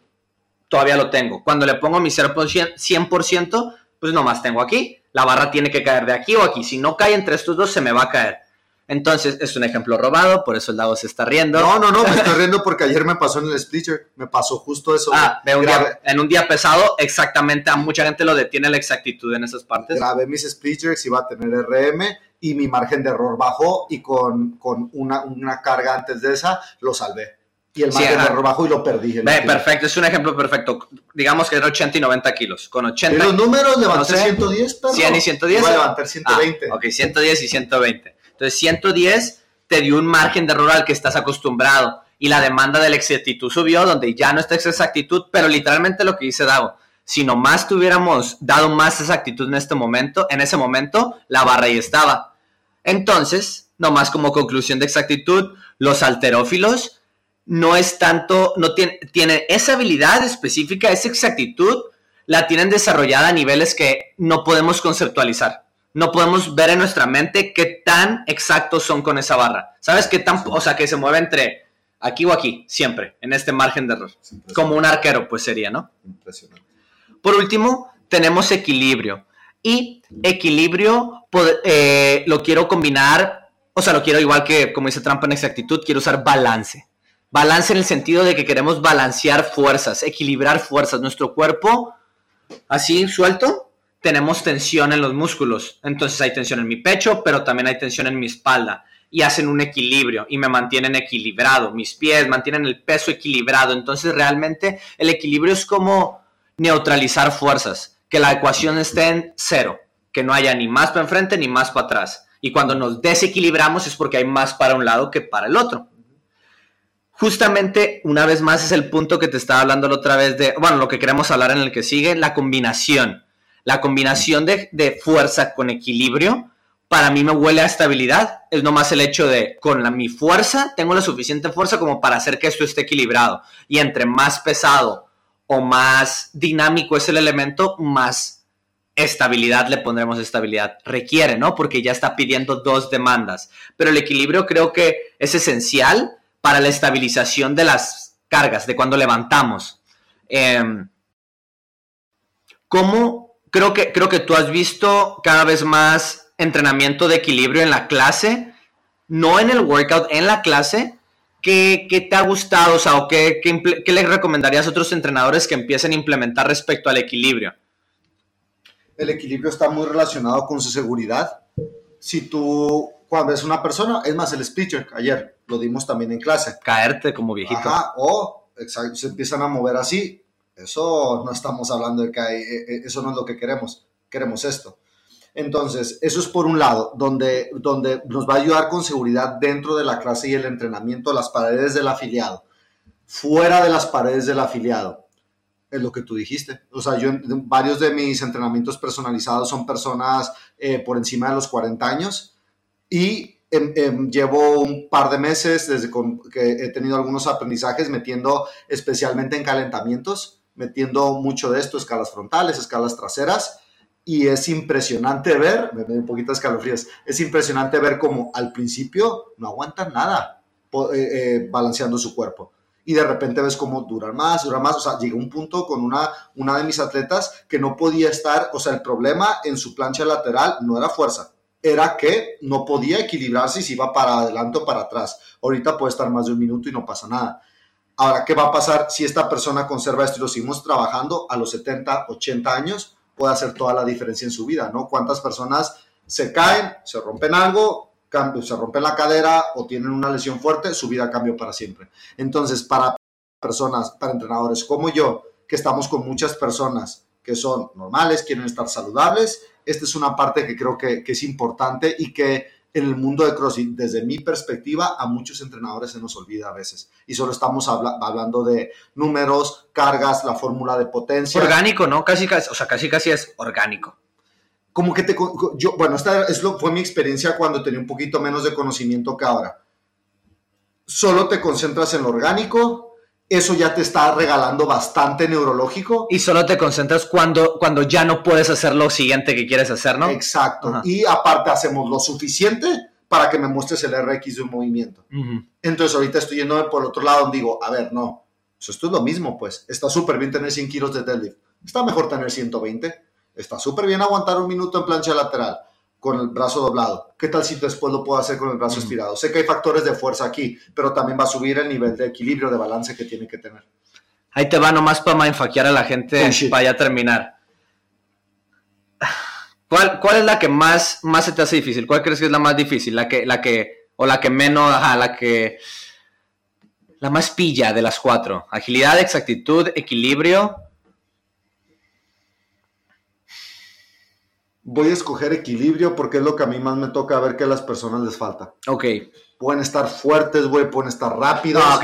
todavía lo tengo. Cuando le pongo mi 0%, 100%, pues nomás tengo aquí. La barra tiene que caer de aquí o aquí. Si no cae entre estos dos, se me va a caer. Entonces, es un ejemplo robado, por eso el Dago se está riendo. No, no, no, me estoy riendo porque ayer me pasó en el splitter, me pasó justo eso. Ah, de un día- en un día pesado, exactamente, a mucha gente lo detiene la exactitud en esas partes. grabé mis splitters, iba a tener RM y mi margen de error bajó y con, con una, una carga antes de esa lo salvé. Y el Sí, margen de ajá. error bajó y lo perdí. Ve, perfecto, es un ejemplo perfecto. Digamos que era 80 y 90 kilos. Con ¿Y 80 los números levanté No sé. 110, perro. 100 y 110. Iba a levantar 120. Ah, ok, 110 y 120. Entonces, 110 te dio un margen de error al que estás acostumbrado. Y la demanda de la exactitud subió, donde ya no está esa exactitud, pero literalmente lo que dice Dago. Si nomás tuviéramos dado más exactitud en este momento, en ese momento, la barra ahí estaba. Entonces, nomás como conclusión de exactitud, los alterófilos no es tanto, no tiene, tiene esa habilidad específica, esa exactitud, la tienen desarrollada a niveles que no podemos conceptualizar. No podemos ver en nuestra mente qué tan exactos son con esa barra. ¿Sabes qué tan, o sea, que se mueve entre aquí o aquí, siempre, en este margen de error? Como un arquero, pues sería, ¿no? Impresionante. Por último, tenemos equilibrio. Y equilibrio eh, lo quiero combinar, o sea, lo quiero igual que, como dice Trampa en exactitud, quiero usar balance. Balance en el sentido de que queremos balancear fuerzas, equilibrar fuerzas. Nuestro cuerpo, así suelto, tenemos tensión en los músculos. Entonces hay tensión en mi pecho, pero también hay tensión en mi espalda. Y hacen un equilibrio y me mantienen equilibrado. Mis pies mantienen el peso equilibrado. Entonces realmente el equilibrio es como neutralizar fuerzas. Que la ecuación esté en cero. Que no haya ni más para enfrente ni más para atrás. Y cuando nos desequilibramos es porque hay más para un lado que para el otro justamente, una vez más, es el punto que te estaba hablando la otra vez de, bueno, lo que queremos hablar en el que sigue, la combinación. La combinación de, de fuerza con equilibrio, para mí me huele a estabilidad. Es nomás el hecho de, con la, mi fuerza, tengo la suficiente fuerza como para hacer que esto esté equilibrado. Y entre más pesado o más dinámico es el elemento, más estabilidad le pondremos estabilidad. Requiere, ¿no? Porque ya está pidiendo dos demandas. Pero el equilibrio creo que es esencial para la estabilización de las cargas, de cuando levantamos. Eh, ¿Cómo? Creo que, creo que tú has visto cada vez más entrenamiento de equilibrio en la clase, no en el workout, en la clase. ¿Qué, qué te ha gustado? O sea, ¿o qué, qué, qué les recomendarías a otros entrenadores que empiecen a implementar respecto al equilibrio? El equilibrio está muy relacionado con su seguridad. Si tú, cuando ves una persona, es más, el splitter, ayer lo dimos también en clase. Caerte como viejito. Ajá, o exacto, se empiezan a mover así. Eso no estamos hablando de que hay, eh, eh, eso no es lo que queremos. Queremos esto. Entonces, eso es por un lado, donde, donde nos va a ayudar con seguridad dentro de la clase y el entrenamiento, las paredes del afiliado. Fuera de las paredes del afiliado, es lo que tú dijiste. O sea, yo, varios de mis entrenamientos personalizados son personas eh, por encima de los 40 años y em, em, llevo un par de meses desde que he tenido algunos aprendizajes metiendo especialmente en calentamientos, metiendo mucho de esto, escalas frontales, escalas traseras, y es impresionante ver, me doy un poquito de escalofríos, es impresionante ver cómo al principio no aguantan nada eh, eh, balanceando su cuerpo. Y de repente ves cómo duran más, duran más. O sea, llegó un punto con una, una de mis atletas que no podía estar, o sea, el problema en su plancha lateral no era fuerza, era que no podía equilibrarse si iba para adelante o para atrás. Ahorita puede estar más de un minuto y no pasa nada. Ahora, ¿qué va a pasar si esta persona conserva esto y lo seguimos trabajando a los 70, 80 años? Puede hacer toda la diferencia en su vida, ¿no? ¿Cuántas personas se caen, se rompen algo, se rompen la cadera o tienen una lesión fuerte, su vida cambió para siempre? Entonces, para personas, para entrenadores como yo, que estamos con muchas personas que son normales, quieren estar saludables, esta es una parte que creo que es importante y que en el mundo de CrossFit, desde mi perspectiva, a muchos entrenadores se nos olvida a veces. Y solo estamos hablando de números, cargas, la fórmula de potencia. Orgánico, ¿no? Casi, casi, o sea, casi, casi es orgánico. Como que te, yo, bueno, esta es lo, fue mi experiencia cuando tenía un poquito menos de conocimiento que ahora. Solo te concentras en lo orgánico, eso ya te está regalando bastante neurológico. Y solo te concentras cuando, cuando ya no puedes hacer lo siguiente que quieres hacer, ¿no? Exacto. Y aparte hacemos lo suficiente para que me muestres el RX de un movimiento. Entonces ahorita estoy yéndome por el otro lado, digo, a ver, no, eso esto es lo mismo, pues. Está súper bien tener 100 kilos de deadlift. Está mejor tener 120. Está súper bien aguantar un minuto en plancha lateral con el brazo doblado. ¿Qué tal si después lo puedo hacer con el brazo estirado? Sé que hay factores de fuerza aquí, pero también va a subir el nivel de equilibrio, de balance que tiene que tener. Ahí te va nomás para mindfuckear a la gente para ya terminar. ¿Cuál, ¿Cuál, es la que más, más se te hace difícil? ¿Cuál crees que es la más difícil? La que, la que, o la que menos, ajá, la que, la más pilla de las cuatro. Agilidad, exactitud, equilibrio voy a escoger equilibrio porque es lo que a mí más me toca ver que a las personas les falta. Ok. Pueden estar fuertes, güey, pueden estar rápidos. No,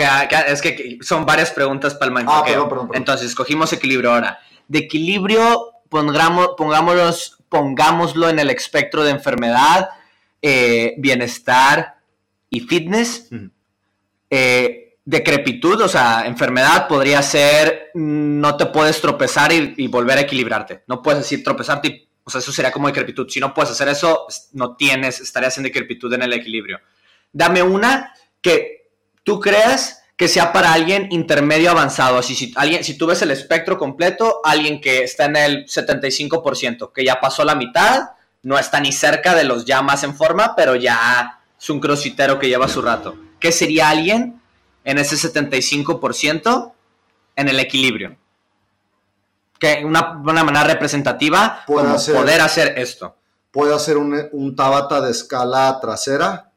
es que son varias preguntas para el ah, perdón, perdón, Entonces, escogimos equilibrio ahora. De equilibrio, pongamos, pongámoslo en el espectro de enfermedad, eh, bienestar y fitness. Eh, decrepitud, o sea, enfermedad podría ser no te puedes tropezar y, y volver a equilibrarte. No puedes decir tropezarte y o sea, eso sería como decrepitud. Si no puedes hacer eso, no tienes, estarías en decrepitud en el equilibrio. Dame una que tú creas que sea para alguien intermedio avanzado. Así, si, alguien, si tú ves el espectro completo, alguien que está en el 75%, que ya pasó la mitad, no está ni cerca de los ya más en forma, pero ya es un crossfitero que lleva su rato. ¿Qué sería alguien en ese 75% en el equilibrio? Que una, una manera representativa como poder hacer esto. Puede hacer un, un tabata de escala trasera,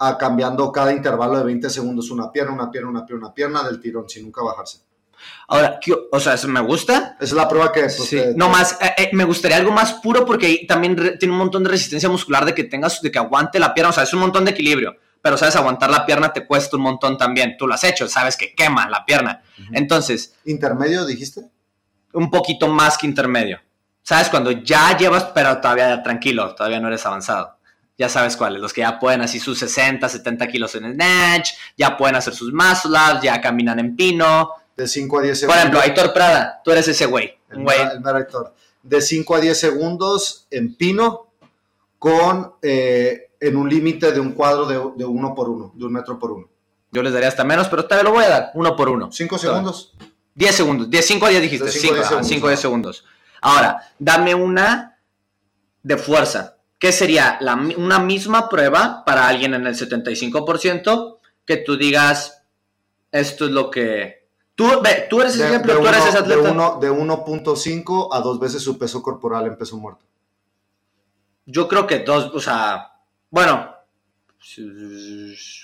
a cambiando cada intervalo de 20 segundos una pierna, una pierna, una pierna, una pierna del tirón, sin nunca bajarse. Ahora, o sea, eso me gusta. Es la prueba que... Pues, no más, eh, eh, me gustaría algo más puro porque también tiene un montón de resistencia muscular de que tengas, de que aguante la pierna, o sea, es un montón de equilibrio. Pero, ¿sabes? Aguantar la pierna te cuesta un montón también. Tú lo has hecho, sabes que quema la pierna. Entonces... ¿Intermedio dijiste? Un poquito más que intermedio. ¿Sabes? Cuando ya llevas, pero todavía tranquilo, todavía no eres avanzado. Ya sabes cuáles, los que ya pueden así sus 60, 70 kilos en snatch, ya pueden hacer sus muscle ups, ya caminan en pino. De 5 a 10 segundos. Por ejemplo, Aitor Prada, tú eres ese güey. El, güey. De 5 a 10 segundos en pino con eh, en un límite de un cuadro de, uno por uno, de un metro por uno. Yo les daría hasta menos, pero te lo voy a dar, uno por uno. 5 segundos. 10 segundos. 10, 5 a 10 dijiste. 5 a 10 segundos. Ahora, dame una de fuerza. ¿Qué sería la, una misma prueba para alguien en el 75% que tú digas, esto es lo que... Tú, tú eres ese ejemplo, tú eres ese atleta. De 1.5 a dos veces su peso corporal en peso muerto. Yo creo que dos, o sea, bueno,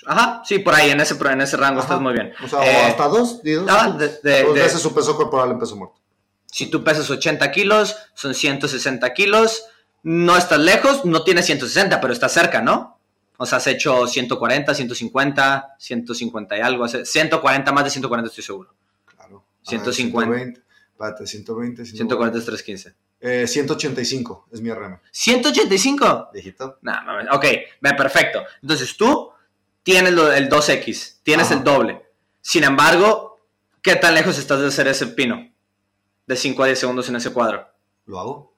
Ajá, sí, por ahí, en ese, en ese rango estás muy bien. O sea, eh, hasta dos, ah, de, dos veces su peso corporal en peso muerto. Si tú pesas 80 kilos, son 160 kilos, no estás lejos, no tienes 160, pero estás cerca, ¿no? O sea, has hecho 140, 150, 150 y algo, 140, más de 140 estoy seguro. Claro. 150. 120, espérate, 120, 140 es 315. Eh, 185 es mi RM. ¿185? Viejito. No, mames. Ok, perfecto. Entonces tú tienes el 2X, tienes Ajá. el doble. Sin embargo, ¿qué tan lejos estás de hacer ese pino? De 5 a 10 segundos en ese cuadro. Lo hago.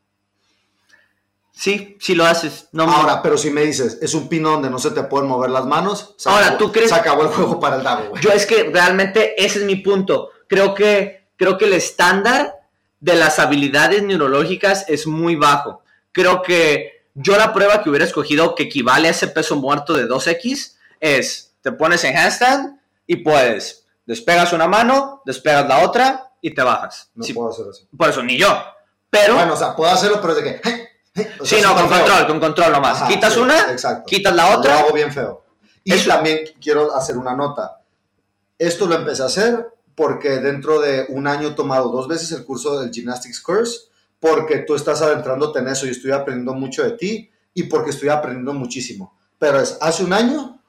Sí, sí lo haces. No, Ahora, pero si me dices, es un pino donde no se te pueden mover las manos, se Ahora, acabó- ¿tú crees- Se acabó el juego para el güey. Yo es que realmente ese es mi punto. Creo que, creo que el estándar de las habilidades neurológicas es muy bajo. Creo que yo la prueba que hubiera escogido que equivale a ese peso muerto de 2X es, te pones en handstand y puedes, despegas una mano, despegas la otra y te bajas. No Sí, puedo hacer eso. por eso, ni yo. Pero, Bueno, o sea, puedo hacerlo, pero es de que. o sea, sí, no, con feo. control, con control nomás. Ajá, quitas sí, una, exacto. quitas la Lo otra. hago bien feo. Y Eso- también quiero hacer una nota. Esto lo empecé a hacer porque dentro de un año he tomado dos veces el curso del Gymnastics Course, porque tú estás adentrándote en eso y estoy aprendiendo mucho de ti y porque estoy aprendiendo muchísimo. Pero es hace un año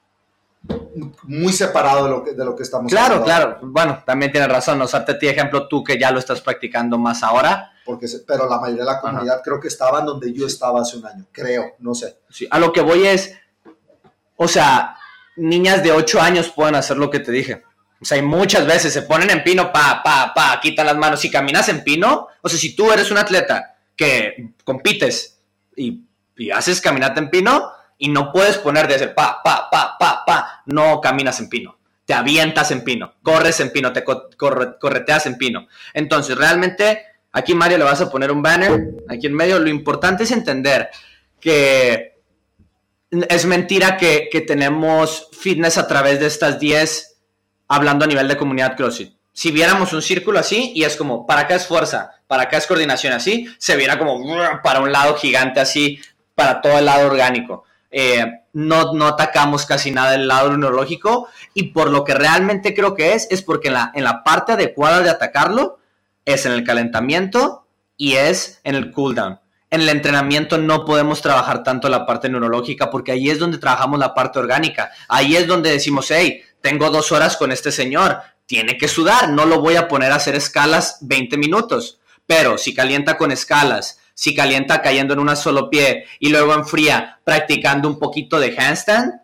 muy separado de lo que, de lo que estamos Claro, hablando claro. Bueno, también tienes razón. Usarte a ti ejemplo, tú que ya lo estás practicando más ahora. Porque, pero la mayoría de la comunidad creo que estaba en donde yo estaba hace un año. Creo, no sé. Sí, a lo que voy es, o sea, niñas de 8 años pueden hacer lo que te dije. O sea, y muchas veces se ponen en pino, pa, pa, pa, quitan las manos. Si caminas en pino, o sea, si tú eres un atleta que compites y, haces caminata en pino y no puedes poner de hacer pa, pa, pa, pa, pa, no caminas en pino. Te avientas en pino, corres en pino, te co- corre- correteas en pino. Entonces, realmente, aquí Mario le vas a poner un banner, aquí en medio. Lo importante es entender que es mentira que, que tenemos fitness a través de estas 10 hablando a nivel de comunidad CrossFit. Si viéramos un círculo así y es como, para acá es fuerza, para acá es coordinación así, se viera como para un lado gigante así, para todo el lado orgánico. Eh, no, no atacamos casi nada del lado neurológico y por lo que realmente creo que es, es porque en la, en la parte adecuada de atacarlo es en el calentamiento y es en el cooldown. En el entrenamiento no podemos trabajar tanto la parte neurológica porque ahí es donde trabajamos la parte orgánica. Ahí es donde decimos, hey, tengo dos horas con este señor, tiene que sudar, no lo voy a poner a hacer escalas 20 minutos. Pero si calienta con escalas, si calienta cayendo en una solo pie y luego enfría practicando un poquito de handstand,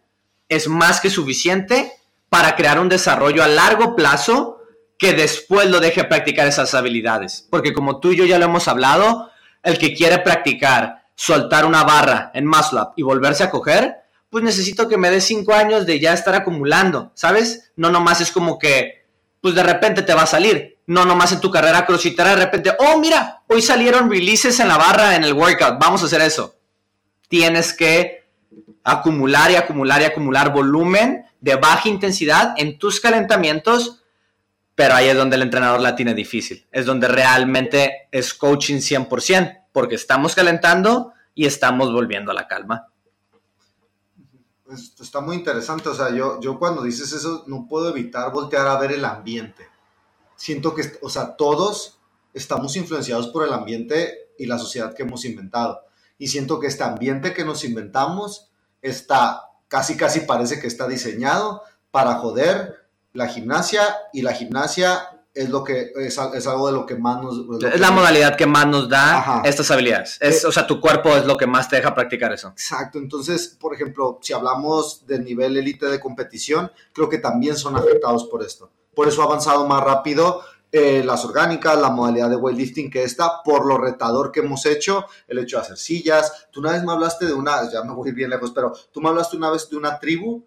es más que suficiente para crear un desarrollo a largo plazo que después lo deje practicar esas habilidades. Porque como tú y yo ya lo hemos hablado, el que quiere practicar soltar una barra en muscle up y volverse a coger, pues necesito que me dé cinco años de ya estar acumulando, ¿sabes? No nomás es como que, pues de repente te va a salir. No nomás en tu carrera crossfitera de repente, oh mira, hoy salieron releases en la barra en el workout, vamos a hacer eso. Tienes que acumular y acumular y acumular volumen de baja intensidad en tus calentamientos, pero ahí es donde el entrenador la tiene difícil. Es donde realmente es coaching 100%, porque estamos calentando y estamos volviendo a la calma. Está muy interesante. O sea, yo, yo cuando dices eso no puedo evitar voltear a ver el ambiente. Siento que, o sea, todos estamos influenciados por el ambiente y la sociedad que hemos inventado. Y siento que este ambiente que nos inventamos está, casi casi parece que está diseñado para joder la gimnasia y la gimnasia es lo que es, es algo de lo que más nos Es la nos- modalidad que más nos da Ajá. estas habilidades. Es, Eh, o sea, tu cuerpo es lo que más te deja practicar eso. Exacto, entonces, por ejemplo, si hablamos del nivel élite de competición, creo que también son afectados por esto. Por eso ha avanzado más rápido eh, las orgánicas, la modalidad de weightlifting que esta, por lo retador que hemos hecho, el hecho de hacer sillas. Tú una vez me hablaste de una, ya me voy bien lejos, pero tú me hablaste una vez de una tribu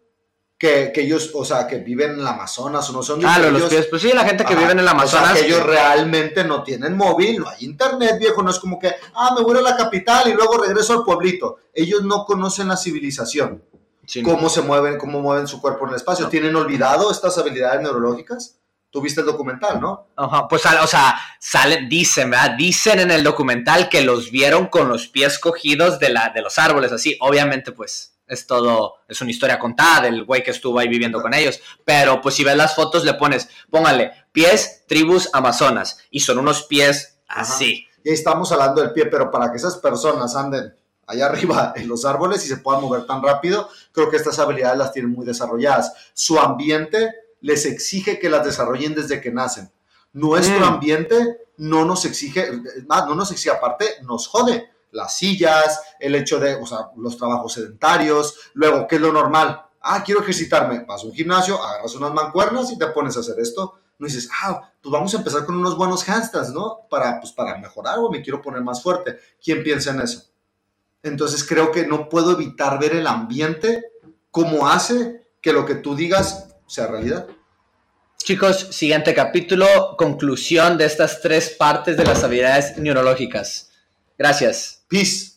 que, que ellos, o sea, que viven en el Amazonas o no son Ah, de los pies. Pues sí, la gente que vive en el O Amazonas. sea, que ellos realmente no tienen móvil, no hay internet, viejo, no es como que, ah, me voy a la capital y luego regreso al pueblito. Ellos no conocen la civilización, Sí, no. cómo se mueven, cómo mueven su cuerpo en el espacio. No. ¿Tienen olvidado estas habilidades neurológicas? Tú viste el documental, ¿no? Ajá, pues, o sea, salen, dicen, ¿verdad? Dicen en el documental que los vieron con los pies cogidos de, la, de los árboles, así. Obviamente, pues, es todo, es una historia contada del güey que estuvo ahí viviendo con ellos. Pero, pues, si ves las fotos, le pones, póngale, pies, tribus, amazonas. Y son unos pies así. Y estamos hablando del pie, pero para que esas personas anden allá arriba en los árboles y se puedan mover tan rápido, creo que estas habilidades las tienen muy desarrolladas. Su ambiente les exige que las desarrollen desde que nacen. Nuestro Mm. ambiente no nos exige, no nos exige aparte, nos jode. Las sillas, el hecho de, o sea, los trabajos sedentarios, luego, ¿qué es lo normal? Ah, quiero ejercitarme, vas a un gimnasio, agarras unas mancuernas y te pones a hacer esto. No dices, ah, pues vamos a empezar con unos buenos handstands, ¿no? Para, pues, para mejorar o me quiero poner más fuerte. ¿Quién piensa en eso? Entonces creo que no puedo evitar ver el ambiente como hace que lo que tú digas sea realidad. Chicos, siguiente capítulo, conclusión de estas tres partes de las habilidades neurológicas. Gracias. Peace.